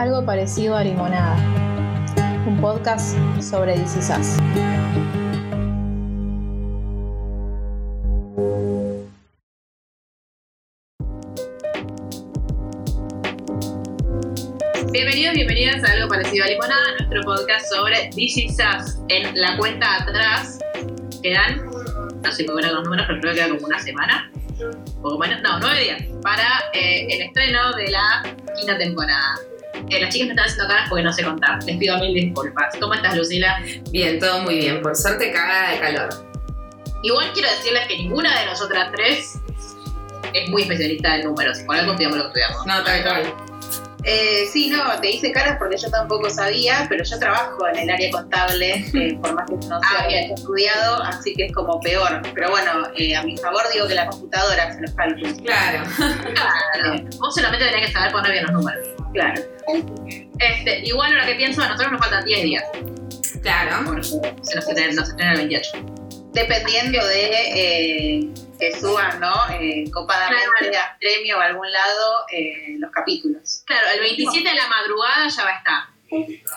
algo parecido a Limonada, un podcast sobre DC Sass. Bienvenidos, bienvenidas a algo parecido a Limonada, nuestro podcast sobre DC Sass. En la cuenta atrás quedan, no sé cómo eran los números, pero creo que queda como una semana, poco menos, no, nueve días, para eh, el estreno de la quinta temporada. Eh, las chicas me están haciendo caras porque no sé contar. Les pido mil disculpas. ¿Cómo estás, Lucila? Bien, todo muy bien. Por suerte cagada de calor. Igual quiero decirles que ninguna de nosotras tres es muy especialista en números. Por algo estudiamos lo que estudiamos. No, tal cual. Eh, sí, no, te hice caras porque yo tampoco sabía, pero yo trabajo en el área contable, eh, por más que no sea Ah, bien. haya estudiado, así que es como peor. Pero bueno, eh, a mi favor digo que la computadora hace los cálculos. Claro. Claro. Vos solamente tenés que saber poner bien los números. Claro. Este, igual ahora que pienso, a nosotros nos faltan 10 días. Claro. Porque se nos estrena, el 28. Dependiendo de eh, que suban, ¿no? Eh, copadamente a premio o a algún lado eh, los capítulos. Claro, el 27 de la madrugada ya va a estar.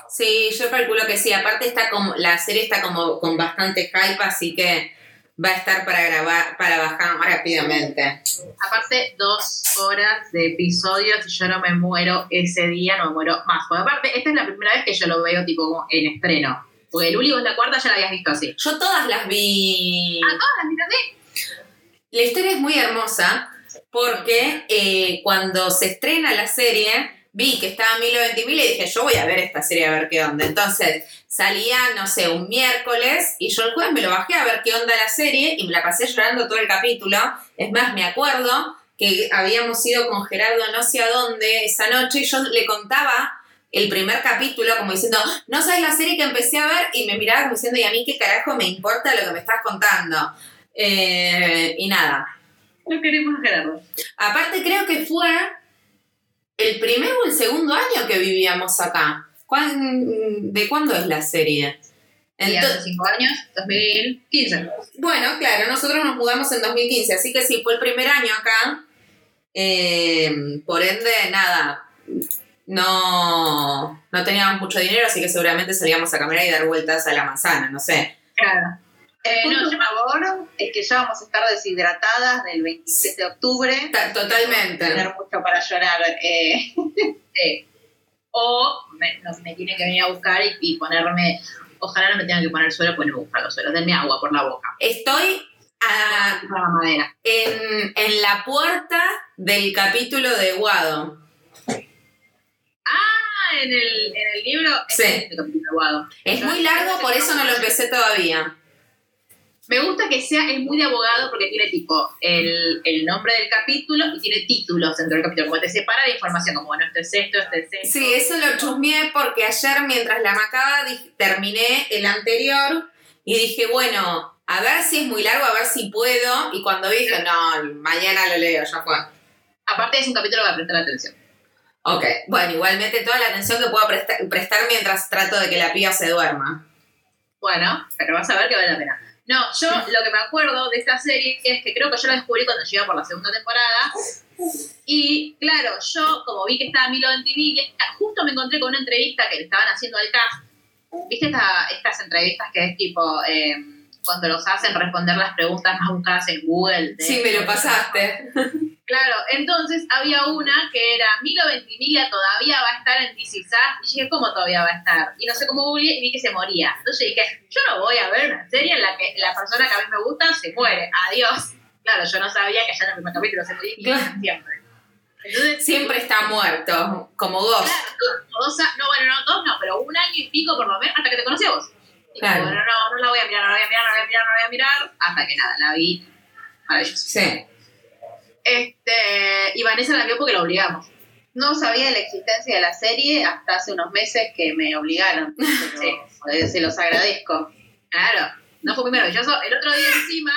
Sí, yo calculo que sí. Aparte está como, la serie está como con bastante hype, así que va a estar para grabar, para bajar rápidamente. Aparte, dos horas de episodios y yo no me muero ese día, no me muero más. Porque aparte, esta es la primera vez que yo lo veo tipo como en estreno. Porque el Uli vos la cuarta ya la habías visto así. Yo todas las vi. Ah, todas, mira, sí. La historia es muy hermosa porque eh, cuando se estrena la serie vi que estaba Milo Ventimiglia y dije, yo voy a ver esta serie a ver qué onda. Entonces salía, no sé, un miércoles y yo el jueves me lo bajé a ver qué onda la serie y me la pasé llorando todo el capítulo. Es más, me acuerdo que habíamos ido con Gerardo no sé a dónde esa noche y yo le contaba el primer capítulo como diciendo, no sabes la serie que empecé a ver y me miraba como diciendo, ¿y a mí qué carajo me importa lo que me estás contando? Eh, y nada, No queremos a Gerardo. Aparte creo que fue el primer o el segundo año que vivíamos acá. ¿Cuán- ¿De cuándo es la serie? Y Ento- hace 5 años, 2015. bueno, claro, nosotros nos mudamos en 2015, así que sí, fue el primer año acá. Eh, por ende, nada, no, no teníamos mucho dinero, así que seguramente salíamos a caminar y dar vueltas a la manzana, no sé. Claro. Eh, no, yo favor es que ya vamos a estar deshidratadas del 27 de octubre. Ta- Totalmente. Tener mucho para llorar. eh. Sí. O me, no, me tienen que venir a buscar y, y ponerme. Ojalá no me tengan que poner suelo, pues no me los suelos. Denme agua por la boca. Estoy a- la madera. en, en la puerta del capítulo de Guado. Ah, en el, en el libro. Sí. Es el capítulo aguado. Es muy largo, por eso no lo empecé todavía. Me gusta que sea, es muy de abogado porque tiene tipo el, el nombre del capítulo y tiene títulos dentro del capítulo, como te separa de información, como bueno, este es esto, este es esto. Sí, eso lo chusmeé porque ayer mientras la macaba terminé el anterior y dije, bueno, a ver si es muy largo, a ver si puedo. Y cuando vi dije, no, mañana lo leo, ya fue. Aparte es un capítulo para prestar atención. Ok, bueno, igualmente toda la atención que pueda prestar, prestar mientras trato de que la piba se duerma. Bueno, pero vas a ver que vale la pena. No, yo lo que me acuerdo de esta serie es que creo que yo la descubrí cuando llegué por la segunda temporada. Y claro, yo como vi que estaba Milo Ventimiglia, justo me encontré con una entrevista que le estaban haciendo al cast. ¿Viste esta- estas entrevistas que es tipo eh, cuando los hacen responder las preguntas más buscadas en Google? de- Sí, me lo pasaste. Claro, entonces había una que era Milo Ventimiglia todavía va a estar en DC. Y dije, ¿cómo todavía va a estar? Y no sé cómo googleé y vi que se moría. Entonces dije, yo no voy a ver una serie en la que la persona que a mí me gusta se muere. Adiós. Claro, yo no sabía que ya en el primer capítulo se moría Claro. siempre. Entonces, Siempre está muerto, como vos. claro, dos, a- no, bueno, no, dos no, pero un año y pico por lo menos hasta que te conocí a vos. Y Claro. bueno, no, no la voy a mirar, no la voy a mirar, no la voy a mirar, no la voy a mirar. Hasta que nada, la vi. Maravilloso. Sí. Este, y Vanessa la vio porque la obligamos. No sabía de la existencia de la serie hasta hace unos meses que me obligaron. Pero, eh, se los agradezco. Claro, no fue muy maravilloso. El otro día encima,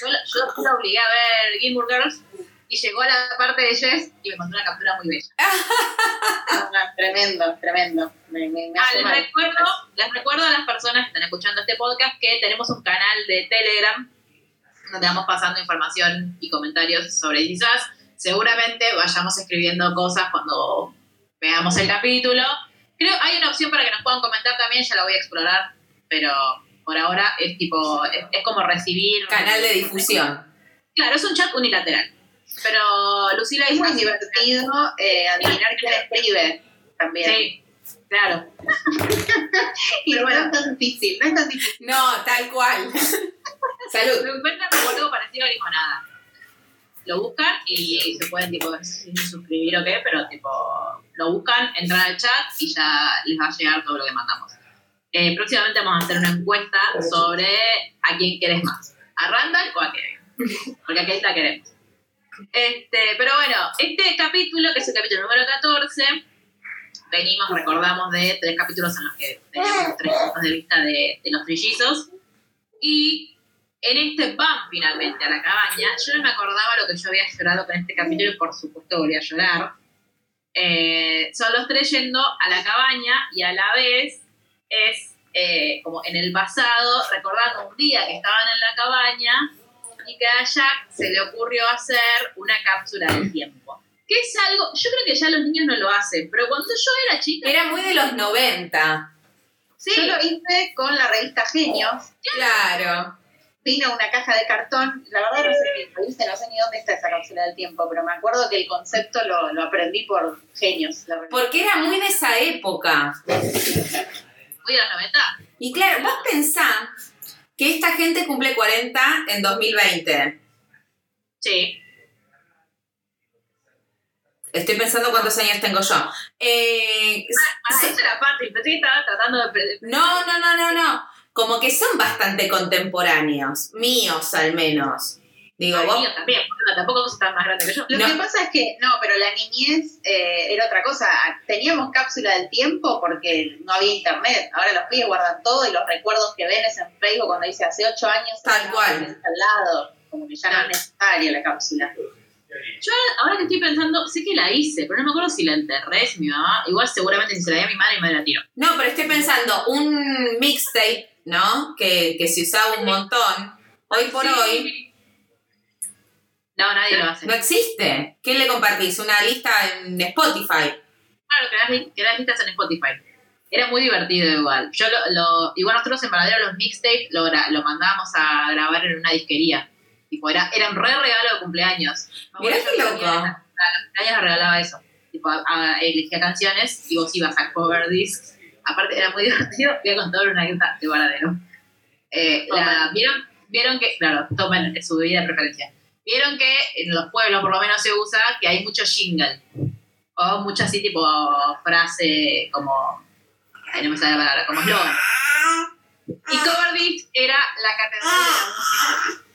yo, la- yo la obligué a ver Gilmore Girls y llegó a la parte de Jess y me mandó una captura muy bella. Tremendo, tremendo. Me, me, me Ah, les mal. recuerdo, les recuerdo a las personas que están escuchando este podcast que tenemos un canal de Telegram donde vamos pasando información y comentarios sobre quizás. Seguramente vayamos escribiendo cosas cuando veamos el capítulo. Creo hay una opción para que nos puedan comentar también, ya la voy a explorar, pero por ahora es tipo, es, es como recibir... Canal de difusión. Claro, es un chat unilateral. Pero Lucila Es dice... muy divertido eh, adivinar quién escribe también. Sí, claro. Y Pero no bueno. es tan difícil, no es tan difícil. No, tal cual. Salud. Lo encuentran como algo parecido a limonada. Lo buscan y se pueden, tipo, suscribir o qué, pero, tipo, lo buscan, entran al chat y ya les va a llegar todo lo que mandamos. Eh, próximamente vamos a hacer una encuesta sobre a quién querés más, a Randall o a Kevin. Porque a Kate la queremos. Este, pero bueno, este capítulo, que es el capítulo número 14, venimos, recordamos de tres capítulos en los que teníamos tres puntos de vista de, de los trillizos. Y en este van finalmente a la cabaña. Yo no me acordaba lo que yo había llorado con este capítulo y por supuesto volví a llorar. Eh, son los tres yendo a la cabaña y a la vez es eh, como en el pasado, recordando un día que estaban en la cabaña y que a Jack se le ocurrió hacer una cápsula del tiempo. Que es algo, yo creo que ya los niños no lo hacen, pero cuando yo era chica, Era muy de los 90. sí, Yo lo hice con la revista Genios. Claro. Vino una caja de cartón. La verdad no sé qué lo hice, no sé ni dónde está esa cápsula del tiempo, pero me acuerdo que el concepto lo, lo aprendí por Genios. La. Porque era muy de esa época. muy de los 90. Y claro, vos pensá que esta gente cumple 40 en 2020. Sí. Estoy pensando cuántos años tengo yo. Eh, Ah, esa era parte, pensé que estaba tratando de... de- no, no, no, no, no. Como que son bastante contemporáneos. Míos, al menos. Digo, Ay, vos. mío también, porque tampoco tan más grande que yo. Lo No. que pasa es que, no, pero la niñez eh, era otra cosa. Teníamos cápsula del tiempo porque no había internet. Ahora los pibes guardan todo y los recuerdos que ven es en Facebook cuando dice hace ocho años. Tal cual. Al lado. Como que ya no es necesaria la cápsula. Yo ahora que estoy pensando, sé que la hice, pero no me acuerdo si la enterré, si mi mamá. Igual seguramente si se la di a mi madre, mi madre la tiró. No, pero estoy pensando, un mixtape, ¿no? Que, que se usaba un montón. Hoy por Sí. hoy No, nadie lo hace. no existe. ¿Qué le compartís? ¿Una lista en Spotify? Claro, que las listas en Spotify. Era muy divertido igual. Yo lo, lo- igual nosotros en Varadero los mixtapes lo, lo mandábamos a grabar en una disquería. Tipo, era, era un re regalo de cumpleaños. Mirá qué loco. A los cumpleaños regalaba eso. Tipo, a- a- elegía canciones y vos ibas a cover discs. Aparte, era muy divertido. Voy a contar una anécdota de Varadero. Eh, la- ¿vieron, vieron que, claro, tomen su bebida de preferencia. Vieron que en los pueblos por lo menos se usa que hay mucho jingle. O mucho así tipo frase como. Ay, no me sale la palabra, como eslogan. Y Cover era la catedral de la música.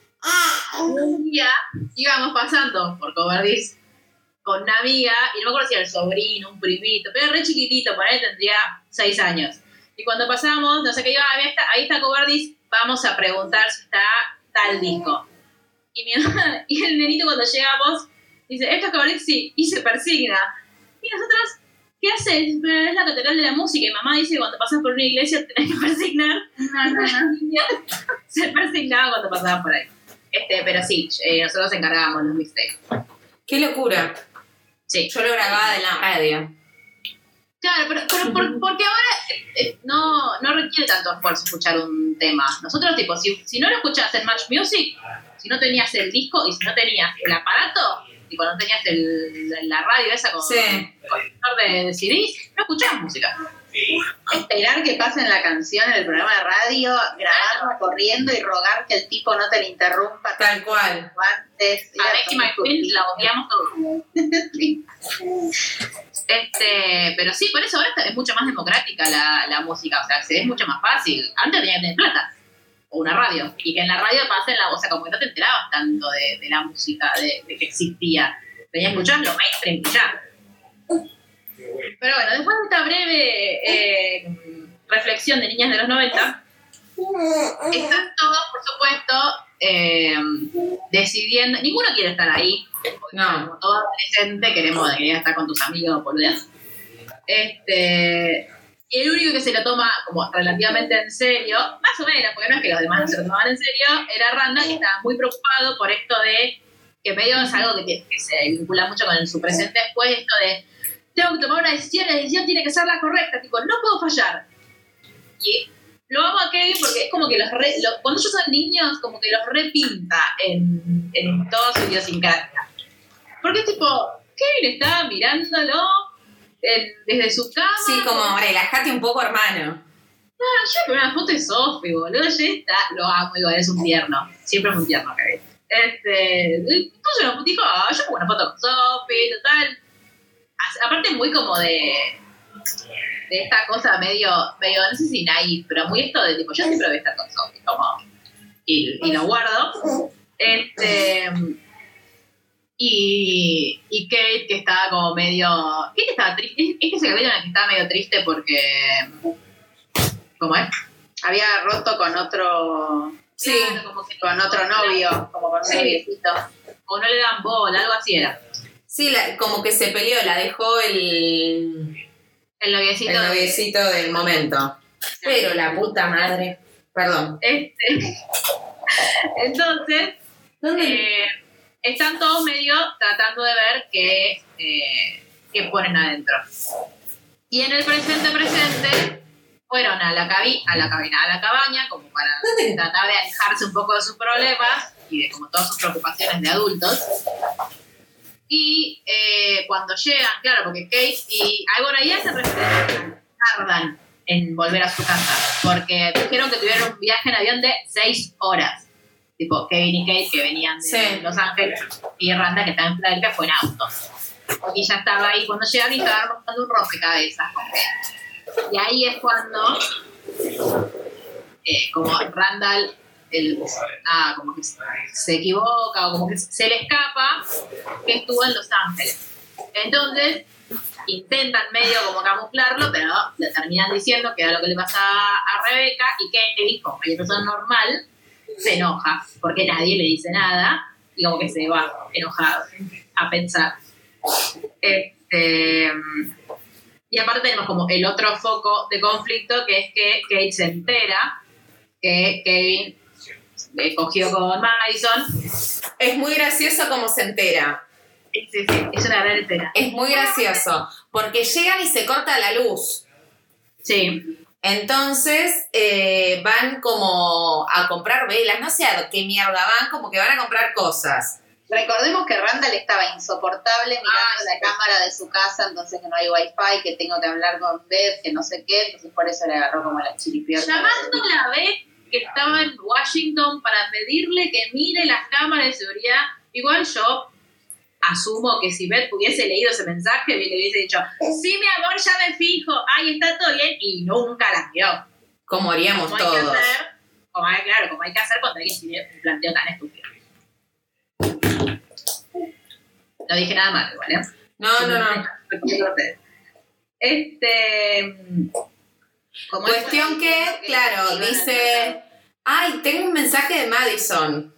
Un día íbamos pasando por Cover con una amiga, y no me acuerdo si era el sobrino, un primito, pero re chiquitito, por ahí tendría seis años. Y cuando pasamos, no sé qué iba, ahí está, ahí está Cover Disc, vamos a preguntar si está tal disco. Y, mi mamá- y el nenito cuando llegamos dice, ¿esto es Disc? Sí, y se persigna. Y nosotros, ¿qué haces? Es la catedral de la música. Y mamá dice, cuando pasas por una iglesia tenés que persignar. se persignaban cuando pasaban por ahí. Este, pero sí, eh, nosotros encargábamos los mixtapes. ¡Qué locura! Sí. Yo lo grababa de la radio. Claro, pero, pero por- porque ahora eh, eh, no, no requiere tanto esfuerzo escuchar un tema. Nosotros, tipo, si, si no lo escuchabas en Match Music, si no tenías el disco y si no tenías el aparato, tipo, no tenías el, la radio esa con Sí. con de, de CDs, no escuchabas música. Esperar que pasen la canción en el programa de radio, grabarla corriendo y rogar que el tipo no te la interrumpa Tal cual. antes. A Becky McQueen la odiamos todos. Este, pero sí, por eso ahora es mucho más democrática la, la música, o sea, es mucho más fácil. Antes tenía que tener plata, o una radio, y que en la radio pasen la, o sea, como que no te enterabas tanto de, de la música, de, de que existía. Tenías que escuchar lo mainstream y ya. Pero bueno, después de esta breve eh, reflexión de niñas de los 90, están todos, por supuesto, eh, decidiendo, ninguno quiere estar ahí, No. como todo adolescente queremos estar con tus amigos boludeando. Este, y el único que se lo toma como relativamente en serio, más o menos, porque no es que los demás no se lo tomaban en serio, era Randall, que estaba muy preocupado por esto de, que medio es algo que, que se vincula mucho con su presente después, esto de tengo que tomar una decisión, la decisión tiene que ser la correcta, tipo, no puedo fallar. Y lo amo a Kevin porque es como que los, re- cuando ellos son niños, como que los repinta en, en toda su idiosincrasia. Porque es tipo, Kevin está mirándolo en- desde su cama. Sí, como relájate un poco, hermano. Ah, yo vi una foto de Sophie, boludo. Ya está. Lo amo, igual, es un tierno. Siempre es un tierno, Kevin. Este. Entonces dijo, ah, yo pongo una foto con Sophie, total. Aparte, muy como de. De esta cosa medio, medio, no sé si naif, pero muy esto de tipo, yo siempre voy a estar con Sophie, como. Y, y lo guardo. Este. Y, y Kate, que estaba como medio. Kate estaba triste. Es que ese capítulo en el que estaba medio triste porque. ¿Cómo es? Había roto con otro Sí. Claro, como que con otro novio, como con un Sí. noviecito. o no le dan bola, algo así era. Sí, la- como que se peleó, la dejó el, El noviecito. el noviecito del momento. Pero la puta madre. Perdón. Este. Entonces, ¿Dónde? eh, están todos medio tratando de ver qué, eh, qué ponen adentro. Y en el presente presente fueron a la, cabi a la cabina, a la cabaña, como para ¿Dónde? tratar de alejarse un poco de sus problemas y de como todas sus preocupaciones de adultos. Y eh, cuando llegan, claro, porque Kate y. Bueno, ahí hacen referencia a tardan en volver a su casa, porque dijeron que tuvieron un viaje en avión de seis horas. Tipo, Kevin y Kate que venían de Sí. Los Ángeles y Randa que estaba en Filadelfia fue en auto. Y ya estaba ahí cuando llegaron y estaban montando un rompecabezas. Y ahí es cuando, eh, como Randall, el, ah, como que se, equivoca o como que se le escapa que estuvo en Los Ángeles. Entonces, intentan medio como camuflarlo, pero le terminan diciendo que era lo que le pasa a Rebeca y Kevin, como cualquier persona normal, se enoja porque nadie le dice nada y como que se va enojado a pensar. Este, y aparte tenemos como el otro foco de conflicto que es que Kate se entera que Kevin eh, cogió con Madison. Es muy gracioso como se entera. Sí, sí, sí, es una gran escena. Es muy gracioso. Porque llegan y se corta la luz. Sí, Entonces eh, van como a comprar velas, no sé a qué mierda van, como que van a comprar cosas. Recordemos que Randall estaba insoportable mirando Ah, la sí. cámara de su casa, entonces que no hay wifi, que tengo que hablar con Beth, que no sé qué, entonces por eso le agarró como la chiripiorca. llamando a la vez que estaba en Washington para pedirle que mire las cámaras de seguridad. Igual yo asumo que si Beth hubiese leído ese mensaje, le hubiese dicho, sí, mi amor, ya me fijo, ahí está todo bien, y nunca las vio. Como haríamos Como hay que todos. hacer, como hay, claro, como hay que hacer cuando alguien tiene un planteo tan estúpido. No dije nada malo, igual, ¿eh? No, no, no. Este. Cuestión que, claro, dice, ay, tengo un mensaje de Madison.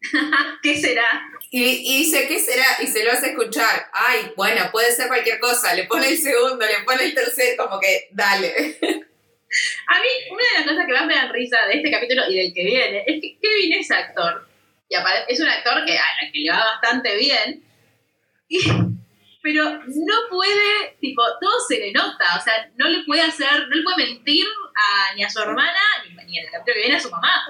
¿Qué será? Y, y dice, ¿qué será? Y se lo hace escuchar. Ay, bueno, puede ser cualquier cosa. Le pone el segundo, le pone el tercero, como que, dale. A mí, una de las cosas que más me dan risa de este capítulo y del que viene es que Kevin es actor. Y es un actor que, a la que le va bastante bien. Y- pero no puede, tipo, todo se le nota. O sea, no le puede hacer, no le puede mentir a, ni a su hermana, ni, ni en capítulo que viene a su mamá.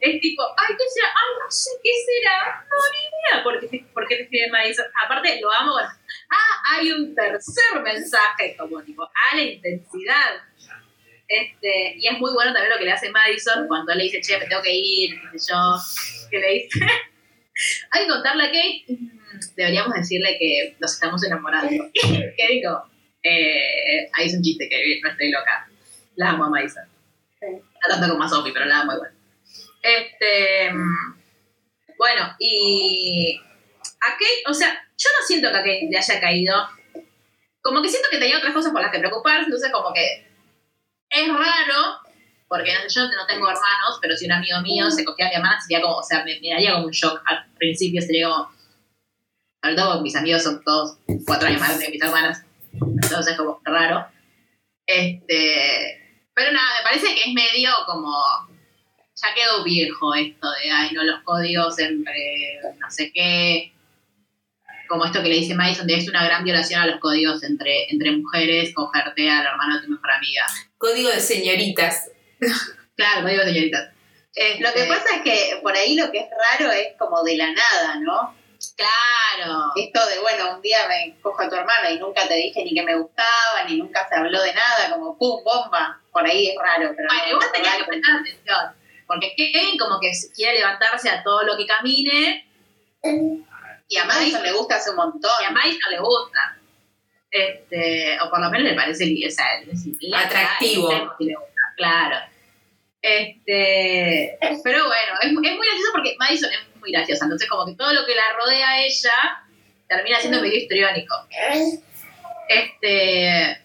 Es tipo, ay, ¿qué será? Ay, no sé qué será. No, ni idea por qué, por te escribe Madison. Aparte, lo amo. Ah, hay un tercer mensaje, como tipo, a la intensidad. Este, y es muy bueno también lo que le hace Madison cuando le dice, che, me tengo que ir, qué yo, que le dice. Hay que contarle a Kate, deberíamos decirle que nos estamos enamorando. ¿Qué digo? Eh, ahí es un chiste que no estoy loca. La amo a Madison. No tanto como a Sophie, pero la amo igual. Este, mm, bueno, y a Kate, o sea, yo no siento que a Kate le haya caído. Como que siento que tenía otras cosas por las que preocuparse, entonces como que es raro, porque no sé, yo no tengo hermanos, pero si un amigo mío se cogía a mi hermana, sería como, o sea, me, me daría como un shock. Al principio sería como, sobre todo mis amigos son todos cuatro años más grandes que mis hermanas, entonces es como raro. Este, pero nada, me parece que es medio como, ya quedó viejo esto de, ay, no, los códigos entre no sé qué. como esto que le dice Madison, de es una gran violación a los códigos entre, entre mujeres, cogerte al hermano de tu mejor amiga. Código de señoritas. Claro, código de señoritas. Lo que Este, pasa es que por ahí lo que es raro es como de la nada, ¿no? Claro. Esto de, bueno, un día me cojo a tu hermana y nunca te dije ni que me gustaba, ni nunca se habló de nada, como pum, bomba. Por ahí es raro, pero Bueno, no, igual es tenías que prestar atención. Porque Kevin como que quiere levantarse a todo lo que camine Y a Madison le gusta hace un montón. y a no le gusta. Este, o por lo menos le parece o sea, le- Atractivo. le- le gusta, claro. Este, pero bueno, es, es muy gracioso porque Madison es muy graciosa. Entonces, como que todo lo que la rodea a ella termina siendo medio histriónico. Este,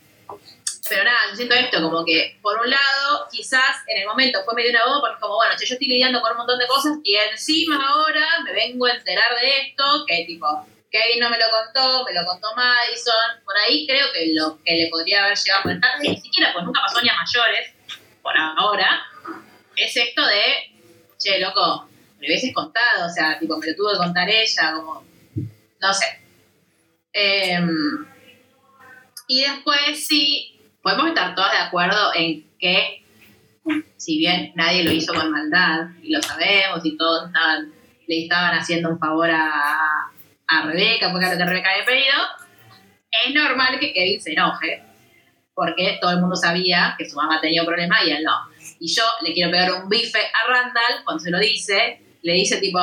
pero nada, yo siento esto, como que por un lado, quizás en el momento fue medio una bomba, porque como, bueno, yo estoy lidiando con un montón de cosas y encima ahora me vengo a enterar de esto, que tipo, Kevin no me lo contó, me lo contó Madison, por ahí creo que lo que le podría haber llegado a que ni siquiera, pues nunca pasó ni a mayores, por ahora, es esto de, che, loco, me hubieses contado, o sea, tipo, me lo tuvo que contar ella, como, no sé. Em, y después sí, podemos estar todas de acuerdo en que, si bien nadie lo hizo con maldad, y lo sabemos, y todos estaban- le estaban haciendo un favor a, a Rebeca, porque era lo que Rebeca había pedido, es normal que Kevin se enoje, porque todo el mundo sabía que su mamá tenía un problema y él no. Y yo le quiero pegar un bife a Randall cuando se lo dice, le dice tipo,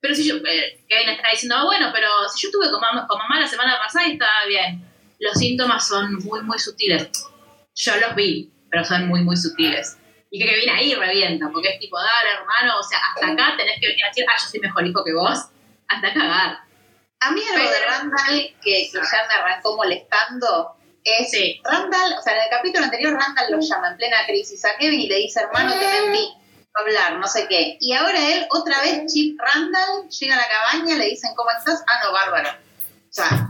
pero si yo, eh, Kevin está diciendo, "Ah, bueno, pero si yo estuve con mamá, con mamá la semana pasada y estaba bien. Los síntomas son muy, muy sutiles. Yo los vi, pero son muy, muy sutiles. Y que Kevin ahí revienta, porque es tipo, dale, hermano, o sea, hasta acá tenés que venir a decir, ah, yo soy mejor hijo que vos. Hasta cagar. A mí algo de Randall que, que ya me arrancó molestando es Sí. Randall, o sea, en el capítulo anterior Randall lo llama en plena crisis a Kevin y le dice, hermano, te mentí, hablar, no sé qué. Y ahora él, otra vez, Chip Randall, llega a la cabaña, le dicen, ¿cómo estás? Ah, no, bárbaro. O sea,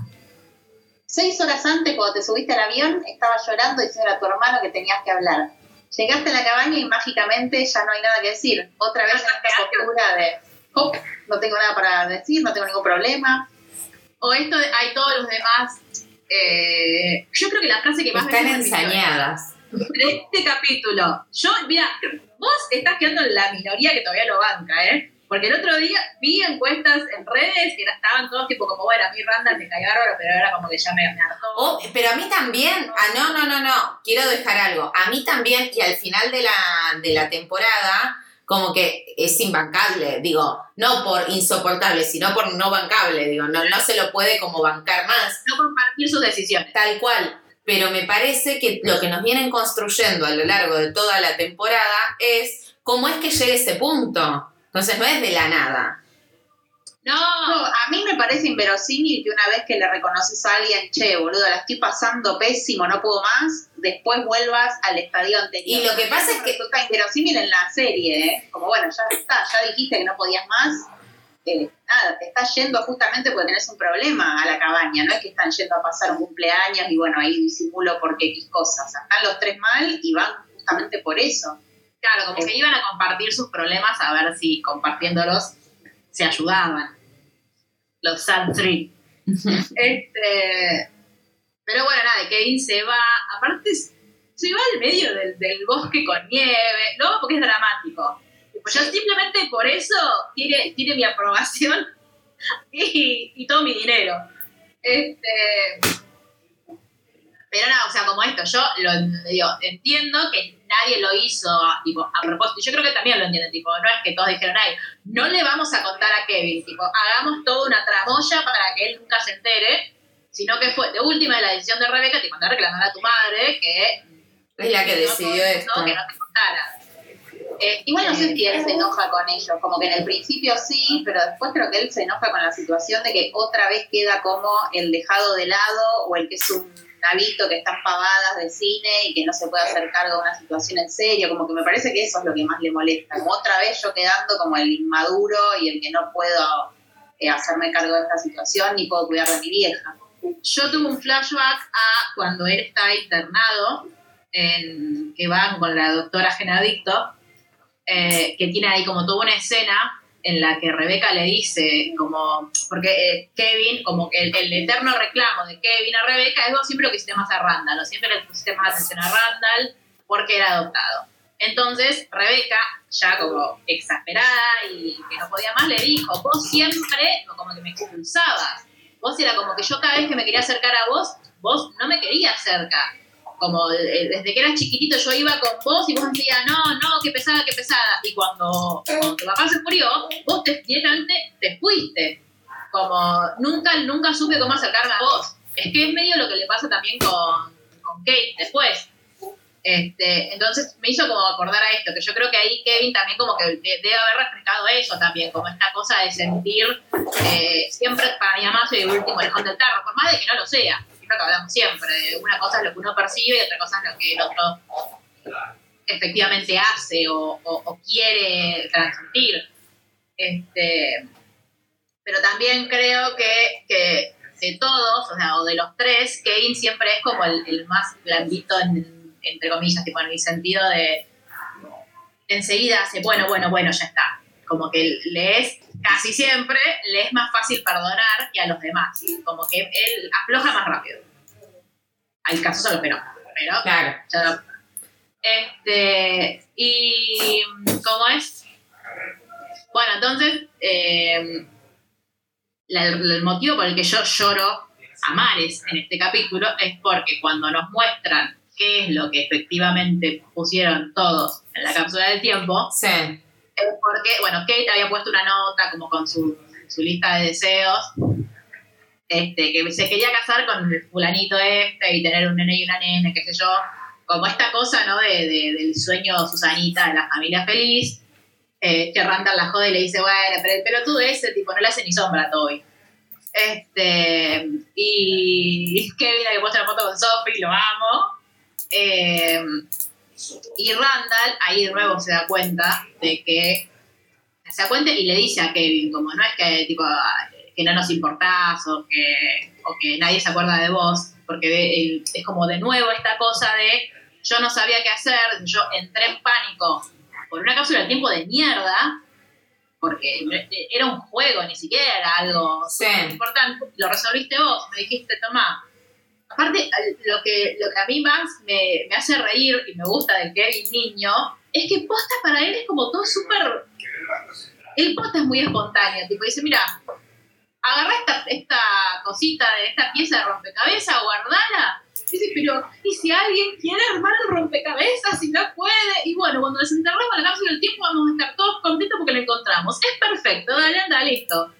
seis horas antes, cuando te subiste al avión, estaba llorando diciendo a tu hermano que tenías que hablar. Llegaste a la cabaña y mágicamente ya no hay nada que decir. Otra vez en esta postura de, "Oh, no tengo nada para decir, no tengo ningún problema. O esto hay todos los demás. eh, yo creo que la frase que más Están ensañadas. De este capítulo. Yo, mira, vos estás quedando en la minoría que todavía lo banca, ¿eh? Porque el otro día vi encuestas en redes que estaban todos tipo como, bueno, a mí Randall me cae bárbaro, pero ahora como que ya me, me hartó. Oh, pero a mí también, ah, no, no, no, no, quiero dejar algo. A mí también, y al final de la, de la temporada, como que es imbancable, digo, no por insoportable, sino por no bancable, digo, no, no se lo puede como bancar más, No compartir sus decisiones. tal cual. Pero me parece que lo que nos vienen construyendo a lo largo de toda la temporada es cómo es que llegue ese punto. Entonces no es de la nada. No, No, a mí me parece inverosímil que una vez que le reconoces a alguien, che, boludo, la estoy pasando pésimo, no puedo más, después vuelvas al estadio anterior. Y lo que pasa es que- Resulta inverosímil en la serie, ¿eh? Como, bueno, ya está, ya dijiste que no podías más. eh, nada, te estás yendo justamente porque tenés un problema a la cabaña, no es que están yendo a pasar un cumpleaños y bueno, ahí disimulo porque X cosas. O sea, están los tres mal y van justamente por eso. claro, como que iban a compartir sus problemas a ver si compartiéndolos se ayudaban. Los Sad Three. Este, pero bueno, nada, Kevin se va, aparte se va al medio del, del bosque con nieve, luego porque es dramático. Pues yo simplemente por eso tiene, tiene mi aprobación y, y todo mi dinero. Este, pero nada, o sea, como esto, yo lo digo, entiendo que nadie lo hizo tipo, a propósito. Yo creo que también lo entienden, tipo, no es que todos dijeron, ay, no le vamos a contar a Kevin, tipo, hagamos toda una tramoya para que él nunca se entere, sino que fue de última de la decisión de Rebeca, tipo, andar a reclamar a tu madre que Es la que no decidió esto. que no te contara. Eh, Igual no sé si él se enoja con ellos, como que en el principio sí, pero después creo que él se enoja con la situación de que otra vez queda como el dejado de lado o el que es un navito que está en pavadas de cine y que no se puede hacer cargo de una situación en serio, como que me parece que eso es lo que más le molesta, como otra vez yo quedando como el inmaduro y el que no puedo eh, hacerme cargo de esta situación ni puedo cuidar de mi vieja. yo tuve un flashback a cuando él está internado, en, que van con la doctora Genadicto, eh, que tiene ahí como toda una escena en la que Rebeca le dice, como, porque eh, Kevin, como que el, el eterno reclamo de Kevin a Rebeca es vos siempre lo que hiciste más a Randall, o siempre le pusiste más atención a Randall porque era adoptado. Entonces, Rebeca, ya como exasperada y que no podía más, le dijo, vos siempre como que me expulsabas. Vos era como que yo cada vez que me quería acercar a vos, vos no me querías cerca. Como eh, desde que eras chiquitito yo iba con vos y vos decías, no, no, qué pesada, qué pesada. Y cuando, cuando tu papá se murió, vos te, directamente te fuiste. Como nunca, nunca supe cómo acercarme a vos. Es que es medio lo que le pasa también con, con Kate después. Este, entonces me hizo como acordar a esto, que yo creo que ahí Kevin también como que de- debe haber refrescado eso también, como esta cosa de sentir eh, siempre para mi mamá soy el último lejón del tarro, por más de que no lo sea, que hablamos siempre, una cosa es lo que uno percibe y otra cosa es lo que el otro efectivamente hace o, quiere transmitir. Este, pero también creo que, que de todos, o sea, o de los tres, Kevin siempre es como el, el más blandito, en- entre comillas, tipo en el sentido de enseguida hace, bueno, bueno, bueno, ya está. Como que le es, casi siempre, le es más fácil perdonar que a los demás. Como que él afloja más rápido. Hay casos a los que no, pero Claro. ya no. Este, y ¿cómo es? Bueno, entonces, eh, la- el motivo por el que yo lloro a mares en este capítulo es porque cuando nos muestran qué es lo que efectivamente pusieron todos en la cápsula del tiempo, Sí. Es porque, bueno, Kate había puesto una nota como con su, su lista de deseos, este, que se quería casar con el fulanito este y tener un nene y una nena, qué sé yo, como esta cosa, ¿no? De, de- del sueño Susanita de la familia feliz, eh, que Randall la jode y le dice, bueno, pero el pelotudo ese, tipo, no le hace ni sombra a Toby. Este, y Kevin que puesto la foto con Sophie, lo amo. Eh, y Randall ahí de nuevo se da cuenta de que se da cuenta y le dice a Kevin, como no es que tipo que no nos importás o que, o que nadie se acuerda de vos, porque de- el- es como de nuevo esta cosa de yo no sabía qué hacer, yo entré en pánico por una cápsula del tiempo de mierda, porque era un juego, ni siquiera era algo Sí. importante, lo resolviste vos, me dijiste, tomá. Aparte, lo que, lo que a mí más me, me hace reír y me gusta de Kevin Niño es que posta para él es como todo súper. El posta es muy espontáneo, tipo, dice: Mira, agarrá esta, esta cosita de esta pieza de rompecabezas, guardala. Dice, pero, ¿y si alguien quiere armar el rompecabezas y no puede? Y bueno, cuando desenterramos la cápsula del tiempo vamos a estar todos contentos porque lo encontramos. Es perfecto, dale, anda, listo.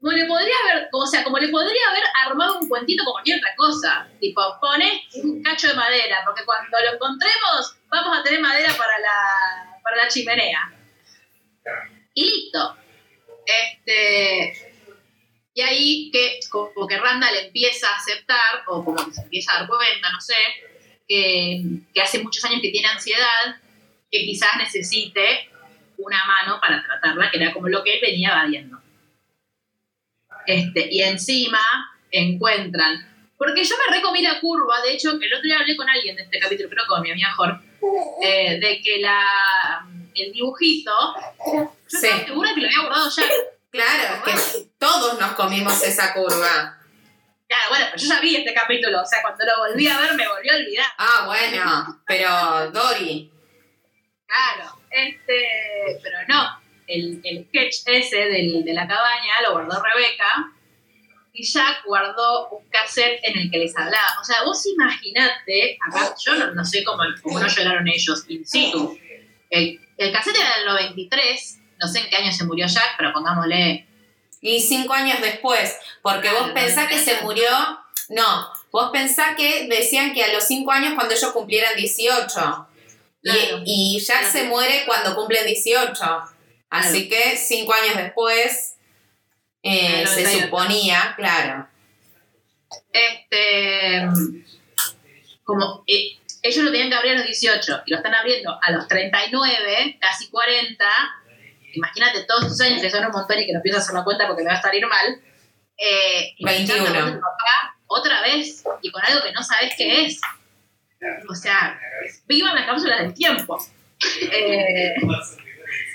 Como le podría haber, sea, como le podría haber armado un cuentito como cualquier otra cosa. Tipo, pone un cacho de madera, porque cuando lo encontremos vamos a tener madera para la, para la chimenea. Y listo. Este, y ahí que como que Randall empieza a aceptar, o como que se empieza a dar cuenta, no sé, que, que hace muchos años que tiene ansiedad, que quizás necesite una mano para tratarla, que era como lo que él venía evadiendo. Este, y encima encuentran. Porque yo me recomí la curva, de hecho, el otro día hablé con alguien de este capítulo, creo que con mi amiga Jorge, eh, de que la, el dibujito, yo Sí. estaba segura que lo había guardado ya. Claro, es que todos nos comimos esa curva. Claro, bueno, pero yo ya vi este capítulo, o sea, cuando lo volví a ver me volvió a olvidar. Ah, bueno, pero Dori. Claro, este, pero no, el, el sketch ese del, de la cabaña lo guardó Rebeca y Jack guardó un cassette en el que les hablaba. O sea, vos imaginate, acá yo no, no sé cómo, cómo no lloraron ellos in situ. El, el cassette era del 93, no sé en qué año se murió Jack, pero pongámosle Y cinco años después, porque vos Claro, pensás que se murió. No, vos pensás que decían que a los cinco años cuando ellos cumplieran 18. Y, Claro. y Jack se muere cuando cumplen 18. Así que cinco años después eh, Ah, se 98. suponía, claro. Este, como eh, ellos lo tenían que abrir a los 18 y lo están abriendo a los 39, casi 40. Imagínate todos esos años que son un montón y que no pienso hacer la cuenta porque me va a salir mal. Eh, y 21. escuchando a tu papá otra vez y con algo que no sabes qué es. O sea, vivan las cápsulas del tiempo. Eh,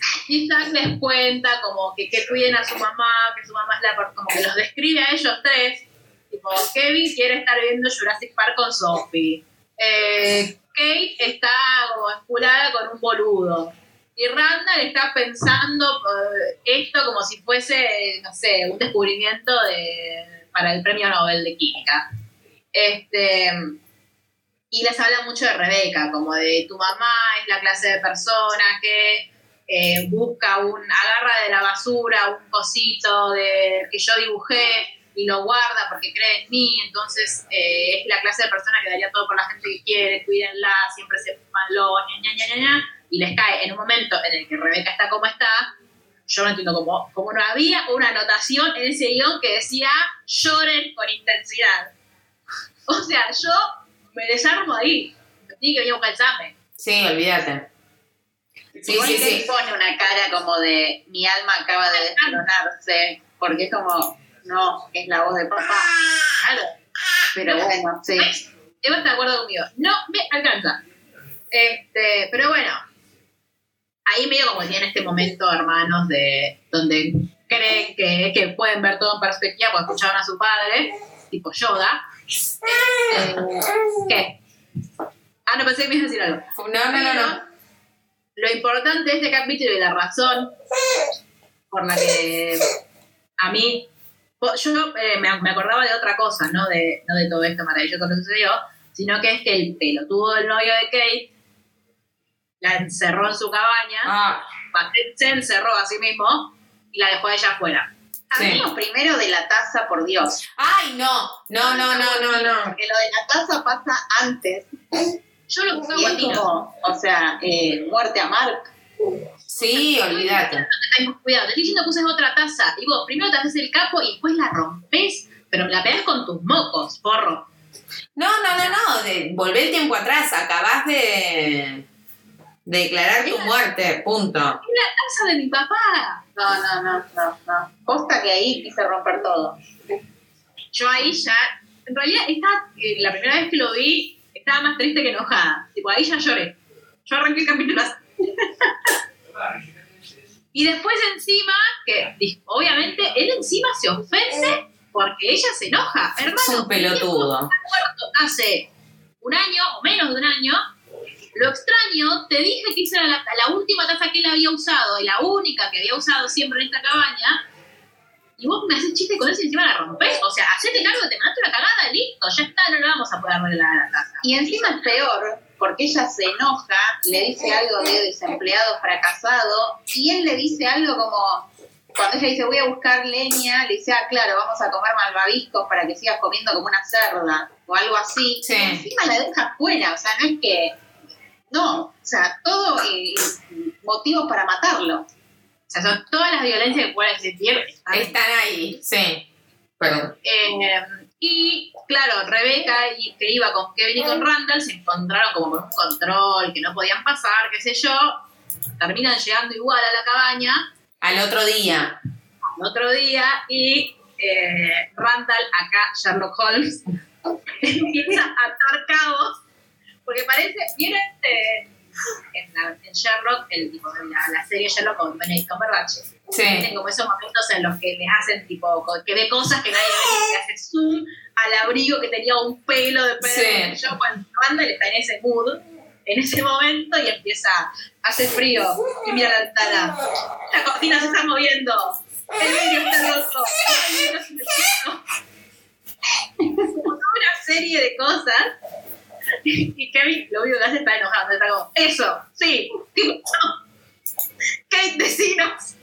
Isaac les cuenta como que, que cuiden a su mamá, que su mamá es la como que los describe a ellos tres. Tipo, Kevin quiere estar viendo Jurassic Park con Sophie. Eh, Kate está como esculada con un boludo. Y Randall está pensando eh, esto como si fuese, no sé, un descubrimiento de, para el premio Nobel de Química. Este, y les habla mucho de Rebeca, como de tu mamá es la clase de persona que eh, busca un, agarra de la basura un cosito de, que yo dibujé y lo guarda porque cree en mí, entonces eh, es la clase de persona que daría todo por la gente que quiere, cuídenla, siempre se lo ña, ña, ña, ña, y les cae en un momento en el que Rebeca está como está, yo no entiendo cómo, cómo no había una anotación en ese guion que decía lloren con intensidad. O sea, yo me desarmo ahí, me tiene que venir a buscar el. Sí, olvídate. Sí, Igual sí, pone una cara como de mi alma acaba de desmoronarse, porque es como, no, es la voz de papá. Claro. Pero bueno, sí. Eva está de acuerdo conmigo. No me alcanza. Este, pero bueno, ahí medio como tiene este momento, hermanos, de donde creen que, que pueden ver todo en perspectiva porque escucharon a su padre, tipo Yoda. Este, ¿Qué? Ah, no pensé que me ibas a decir algo. No, no, no, no. Lo importante de este capítulo y la razón por la que a mí. Yo eh, me, acordaba de otra cosa, ¿no? De, no de todo esto maravilloso que sucedió, sino que es que el pelotudo del novio de Kate la encerró en su cabaña, Ah, se encerró a sí mismo y la dejó a ella afuera. Sí. Hablemos primero de la taza, por Dios. Ay, no. No, no, no, no, no. Porque lo de la taza pasa antes. Yo lo buscaba Y es como, o sea, eh, muerte a Mark. Sí, olvídate. Cuidado. Te estoy diciendo que uses otra taza. Y vos primero te haces el capo y después la rompes, pero la pegas con tus mocos, porro. No, no, no, no. De, volvé el tiempo atrás. Acabás de, de declarar tu muerte. Punto. ¡Es la taza de mi papá! No, no, no, no, no. Posta que ahí quise romper todo. Yo ahí ya, en realidad, esta, eh, la primera vez que lo vi, estaba más triste que enojada. Tipo, ahí ya lloré. Yo arranqué el capítulo así. Y después encima, que obviamente él encima se ofende porque ella se enoja. Es Hermano, un pelotudo. hace un año o menos de un año, lo extraño, te dije que esa era la, la última taza que él había usado y la única que había usado siempre en esta cabaña. Y vos me haces chiste con eso y encima la rompés. O sea, hacete cargo, te mandaste una cagada, listo, ya está, no le vamos a poder arreglar la taza. Y encima es peor, porque ella se enoja, le dice algo de desempleado fracasado, y él le dice algo como, cuando ella dice voy a buscar leña, le dice, ah, claro, vamos a comer malvaviscos para que sigas comiendo como una cerda, o algo así. Sí. Encima la deja fuera, o sea, no es que, no, o sea, todo eh, motivos para matarlo. Sea, son todas las violencias que puedes sentir. están Están ahí. Sí. Perdón. Eh, y claro, Rebeca, y, que iba con Kevin y con Randall, se encontraron como con un control, que no podían pasar, qué sé yo. Terminan llegando igual a la cabaña Al otro día. al otro día y eh, Randall, acá Sherlock Holmes, empieza a atar cabos, porque parece, ¿vieron eh, en, la- en Sherlock, el, tipo, la, la serie Sherlock con Benedict Cumberbatch? Sí. Tienen como esos momentos en los que les hacen tipo, que ve cosas que nadie ve que hace zoom al abrigo que tenía un pelo de Pedro. Sí. Yo cuando Randall está en ese mood, en ese momento y empieza, hace frío y mira la ventana. La cortina se está moviendo. El vidrio está roto. El vidrio toda una serie de cosas. Y Kevin lo único que hace es estar enojado. Está como, eso, sí. Kate, decinos.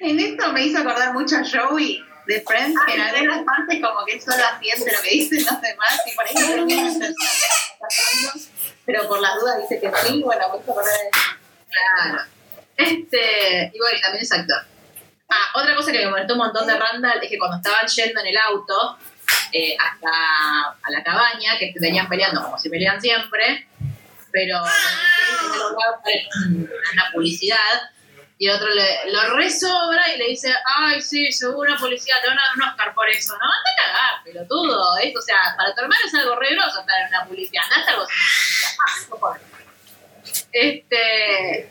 En esto me hizo acordar mucho a Joey de Friends, que en algunas partes como que solo asiente lo que dicen los demás y por ahí no termina está pero por las dudas dice que sí, bueno, me hizo acordar de eso. Claro. Este, y bueno, y también es actor. Ah, otra cosa que me molestó un montón de Randall es que cuando estaban yendo en el auto eh, hasta a la cabaña, que venían peleando como si pelean siempre, pero una publicidad, y el otro le, lo resobra y le dice, ay, sí, seguro una publicidad, te van a dar un Oscar por eso, ¿no? Anda a cagar, pelotudo. ¿eh? O sea, para tu hermano es algo re groso estar en una publicidad, anda a estar vos en una publicidad. Ah. Este.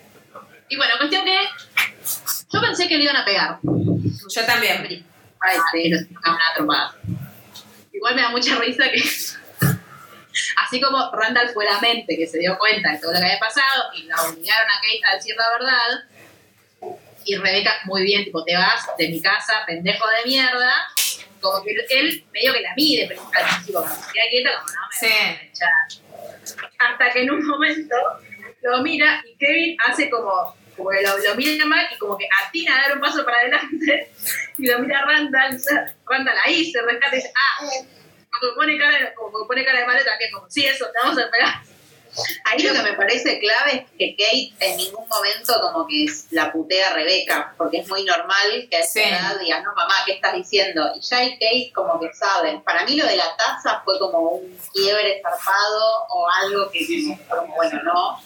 Y bueno, cuestión que yo pensé que le iban a pegar. Yo también. Ay, sí, los una trompada. Igual me da mucha risa que así como Randall fue la mente que se dio cuenta de todo lo que había pasado y la obligaron a Kate a decir la verdad. Y Rebeca, muy bien, tipo, te vas de mi casa, pendejo de mierda. Como que él medio que la mide, pero al principio, como queda quieta, como no me Sí. voy a echar. Hasta que en un momento lo mira y Kevin hace como, como que lo, lo mira mal y como que atina a dar un paso para adelante y lo mira Randall, o sea, Randall ahí se rescata y dice, ah, como que pone cara, de- como que pone cara de madre también, como, sí, eso, te vamos a pegar. Ahí lo que me parece clave es que Kate en ningún momento como que la putea a Rebeca, porque es muy normal que a esa Sí. edad digas, no mamá, ¿qué estás diciendo? Y ya hay Kate como que sabe. Para mí lo de la taza fue como un quiebre zarpado o algo que como, bueno, no.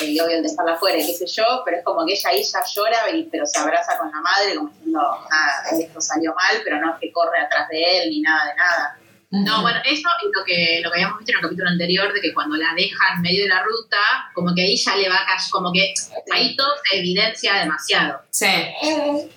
Eh, y obvio el dejarla afuera, qué sé yo, pero es como que ella ahí ya llora, y, pero se abraza con la madre como diciendo, nada, esto salió mal, pero no es que corre atrás de él ni nada de nada. No, bueno, eso es lo que, lo que habíamos visto en el capítulo anterior, de que cuando la deja en medio de la ruta, como que ahí ya le va a caer, como que ahí todo se evidencia demasiado. Sí. Y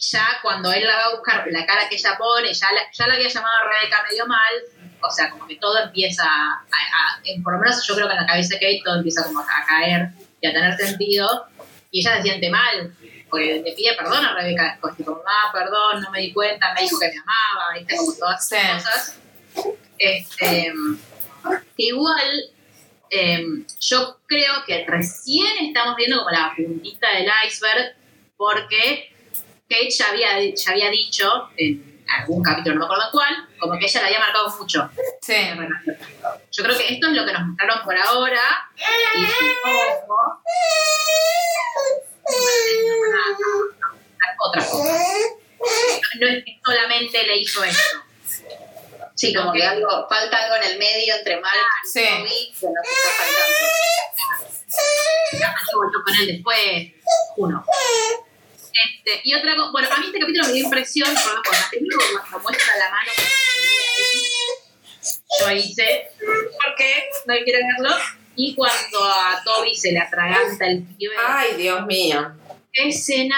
ya cuando él la va a buscar, la cara que ella pone, ya la, ya la había llamado a Rebeca medio mal, o sea, como que todo empieza a, a- en- por lo menos yo creo que en la cabeza de Kate todo empieza como a caer y a tener sentido, y ella se siente mal, porque le pide perdón a Rebeca después, tipo, mamá, perdón, no me di cuenta, me dijo que me amaba, viste, como todas esas cosas. Este, que igual, eh, yo creo que recién estamos viendo como la puntita del iceberg, porque Kate ya había, ya había dicho en algún capítulo, no me acuerdo cuál, como que ella la había marcado mucho. Sí. relación. Yo creo que esto es lo que nos mostraron por ahora. Y supongo. Otra cosa. No es que solamente le hizo esto. Sí, como que algo, falta algo en el medio entre Mark y Sí. Toby que está faltando. Con él después. Uno. Este, y otra cosa, bueno, a mí este capítulo me dio impresión por dos cosas. Primero, cuando muestra la mano con yo hice, porque no quiero verlo. Y cuando a Toby se le atraganta el pibe, Ay, Dios mío. qué escena,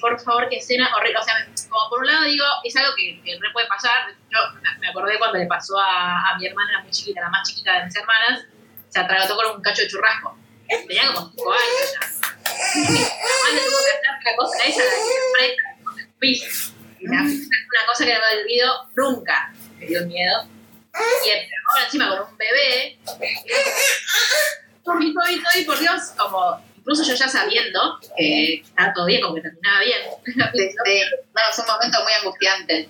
por favor, qué escena horrible. O sea, como por un lado digo, es algo que, que no puede pasar. Yo me- acordé cuando le pasó a, a mi hermana, era muy chiquita, la más chiquita de mis hermanas, se atragantó con un cacho de churrasco. Tenía como 5 años ya. Mi mamá le tuvo que hacer la cosa a ella, la que presa con el piso. Y me hace una cosa que no me olvido nunca. Me dio miedo. Y el ahora encima con un bebé. Toby, Toby, Toby, por Dios, como incluso yo ya sabiendo que estaba todo bien, como que terminaba bien. Este, no, es un momento muy angustiante.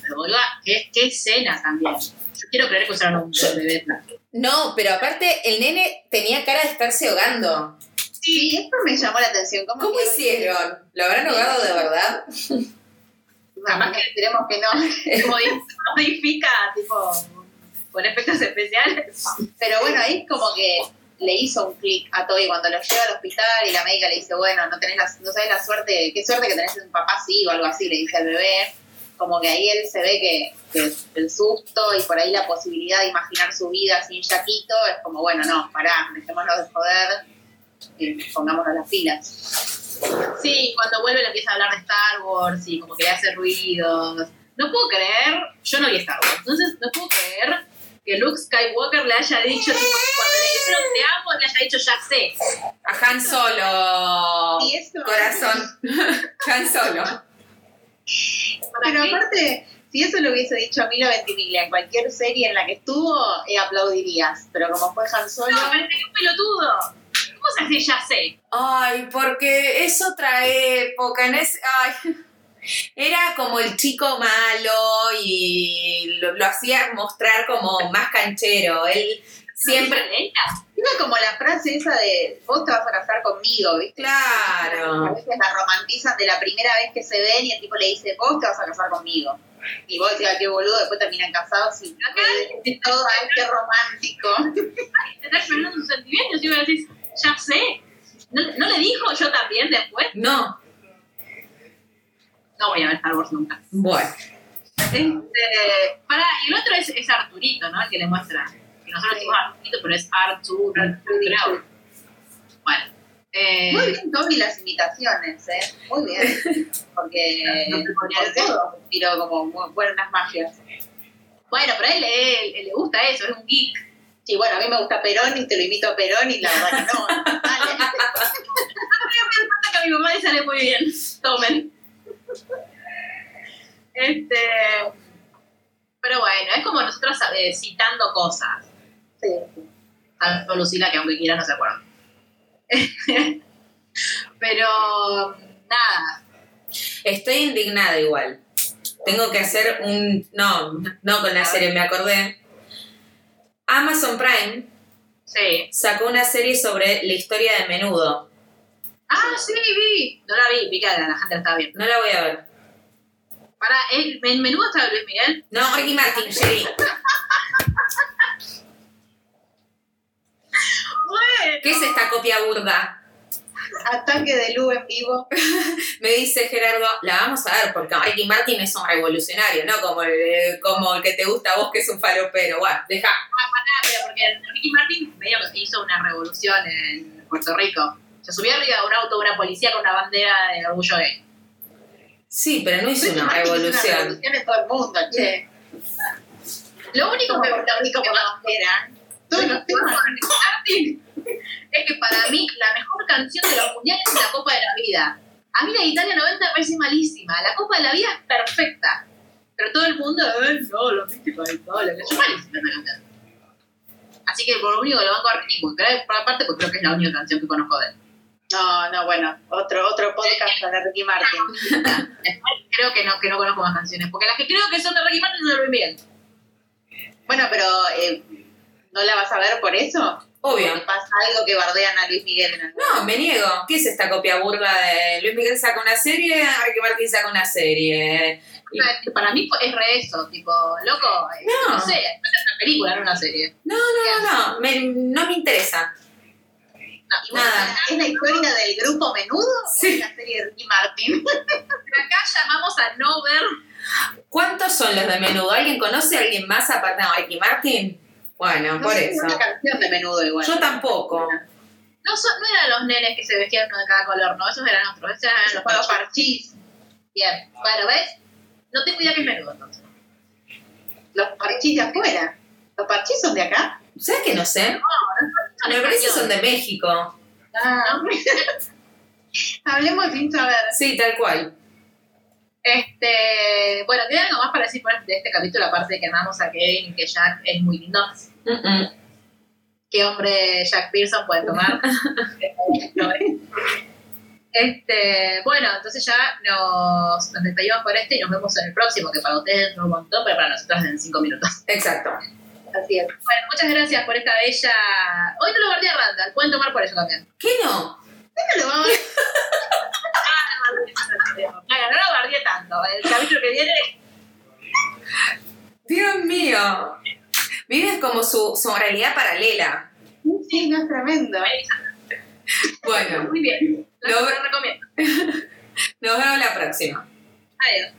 Pero boluda, qué, qué escena también. Yo quiero creer que usaron un bebé. No, pero aparte el nene tenía cara de estarse ahogando. Sí, esto me llamó la atención. ¿Cómo, ¿Cómo hicieron? ¿Lo habrán ahogado de verdad? Capaz que esperemos que no. Modi- Modifica, tipo, con efectos especiales. Pero bueno, ahí es como que le hizo un clic a Toby cuando lo lleva al hospital y la médica le dice, bueno, no tenés la, no sabes la suerte, qué suerte que tenés un papá así o algo así, le dice al bebé. Como que ahí él se ve que, que el susto y por ahí la posibilidad de imaginar su vida sin Yaquito es como, bueno, no, pará, dejémonos de joder, y pongámonos las pilas. Sí, cuando vuelve le empieza a hablar de Star Wars y como que le hace ruidos. No puedo creer, yo no vi Star Wars, entonces no puedo creer que Luke Skywalker le haya dicho, tipo, cuando le dijeron te amo, le haya dicho ya sé. A Han Solo. Y eso- Corazón. Han Solo. ¿Para Pero aparte, si eso lo hubiese dicho a Milo Ventimiglia en cualquier serie en la que estuvo, eh, aplaudirías. Pero como fue Han Solo, No, parece que un pelotudo. ¿Cómo se hace ya sé? Ay, porque es otra época. En ese, ay, era como el chico malo y lo, lo hacía mostrar como más canchero. Él siempre. Era como la frase esa de vos te vas a casar conmigo, ¿viste? A Claro. veces la romantizan de la primera vez que se ven y el tipo le dice, vos te vas a casar conmigo. Y vos decís, "Ay, qué boludo, después terminan casados y todo, ay, qué romántico. Te está expresando sus sentimientos y vos decís, ya sé. ¿No, no le dijo yo también después? No. No voy a ver Star Wars nunca. Bueno. Este, para, y el otro es, es Arturito, ¿no? El que le muestra. Que nosotros decimos Arturito, pero es Artur, creo. Bueno, Eh, Muy bien, Toby, las imitaciones, ¿eh? Muy bien. Porque No te todo tiró como buenas magias. Bueno, pero a él, le- él le gusta eso, es un geek. Sí, bueno, a mí me gusta Perón y te lo imito a Perón y la verdad que no. Dale. que a mi mamá le sale muy bien. Tomen. Este. Pero bueno, es como nosotros eh, citando cosas. Sí. Salvo Lucila, que aunque quiera no se acuerda. Pero nada. Estoy indignada igual. Tengo que hacer un. No, no con la serie, me acordé. Amazon Prime Sí. sacó una serie sobre la historia de menudo. Ah, sí, vi. No la vi, vi que la gente la estaba viendo. No la voy a ver. Para, ¿el, el menudo estaba Luis Miguel? No, Ricky Martin, Sherry. ¿Qué es esta copia burda? Ataque de Lu en vivo. Me dice Gerardo, la vamos a ver porque Ricky Martin es un revolucionario, ¿no? Como el, como el que te gusta a vos que es un falopero. Bueno, deja. Ah, pero porque Ricky Martin medio que hizo una revolución en Puerto Rico. Se subió arriba de un auto de una policía con una bandera del orgullo gay. Sí, pero no hizo Ricky una Martin hizo Una revolución. revolución en todo el mundo, che. Lo único que Puerto Rico por la bandera. Temas. Ricky Martin es que para mí la mejor canción de los mundiales es la Copa de la Vida. A mí la de Italia 90 me parece malísima. La Copa de la Vida es perfecta. Pero todo el mundo, eh, no, la mística de Italia. que Es malísima esa canción. Así que por lo único que lo banco a porque creo- por aparte, pues creo que es la única canción que conozco de él. No, no, bueno, otro, otro podcast de Ricky Martin. Después creo que no, que no conozco más canciones. Porque las que creo que son de Ricky Martin son de Luis Miguel. Bueno, pero eh, ¿no la vas a ver por eso? Obvio. ¿O pasa algo que bardean a Luis Miguel en No, me niego. ¿Qué es esta copia burda de Luis Miguel saca una serie, Ricky Martin saca una serie? Y- Para mí es re eso, tipo, loco, eh, No. no, sé, es una película, no una serie. No, no, no, no, me- no me interesa. No, y bueno, Nada. ¿Es la historia del grupo Menudo Sí. o es la serie de Ricky Martin? acá llamamos a no ver. ¿Cuántos son los de menudo? ¿Alguien conoce a alguien más aparte de Ricky Martin? Bueno, No por sé eso. una canción de Menudo igual. Yo tampoco. No, son, no eran los nenes que se vestían uno de cada color, no, esos eran otros, esos eran los Los parchís. Bien, bueno, ¿ves? No tengo idea qué es menudo entonces. Los Parchís de afuera. ¿Los Parchís son de acá? ¿Sabes que no sé? Me parece que son de México. Ah. Hablemos sin saber. Sí, tal cual. Este, bueno, ¿tiene algo más para decir por de este capítulo? Aparte de que amamos a Kevin y que Jack es muy lindo. Mm. ¿Qué hombre Jack Pearson puede tomar? este, bueno, entonces ya nos, nos despedimos por este y nos vemos en el próximo, que para ustedes es un montón, pero para nosotros es en cinco minutos. Exacto. Así es. Bueno, muchas gracias por esta bella... Hoy no lo guardé a Randall, pueden tomar por eso también. ¿Qué no? Lo. Claro, no lo guardé tanto. El capítulo que viene Dios mío. Vives como su, su realidad paralela. Sí, no es tremendo. Bueno, muy bien. Lo Lo- recomiendo. nos vemos la próxima. Adiós.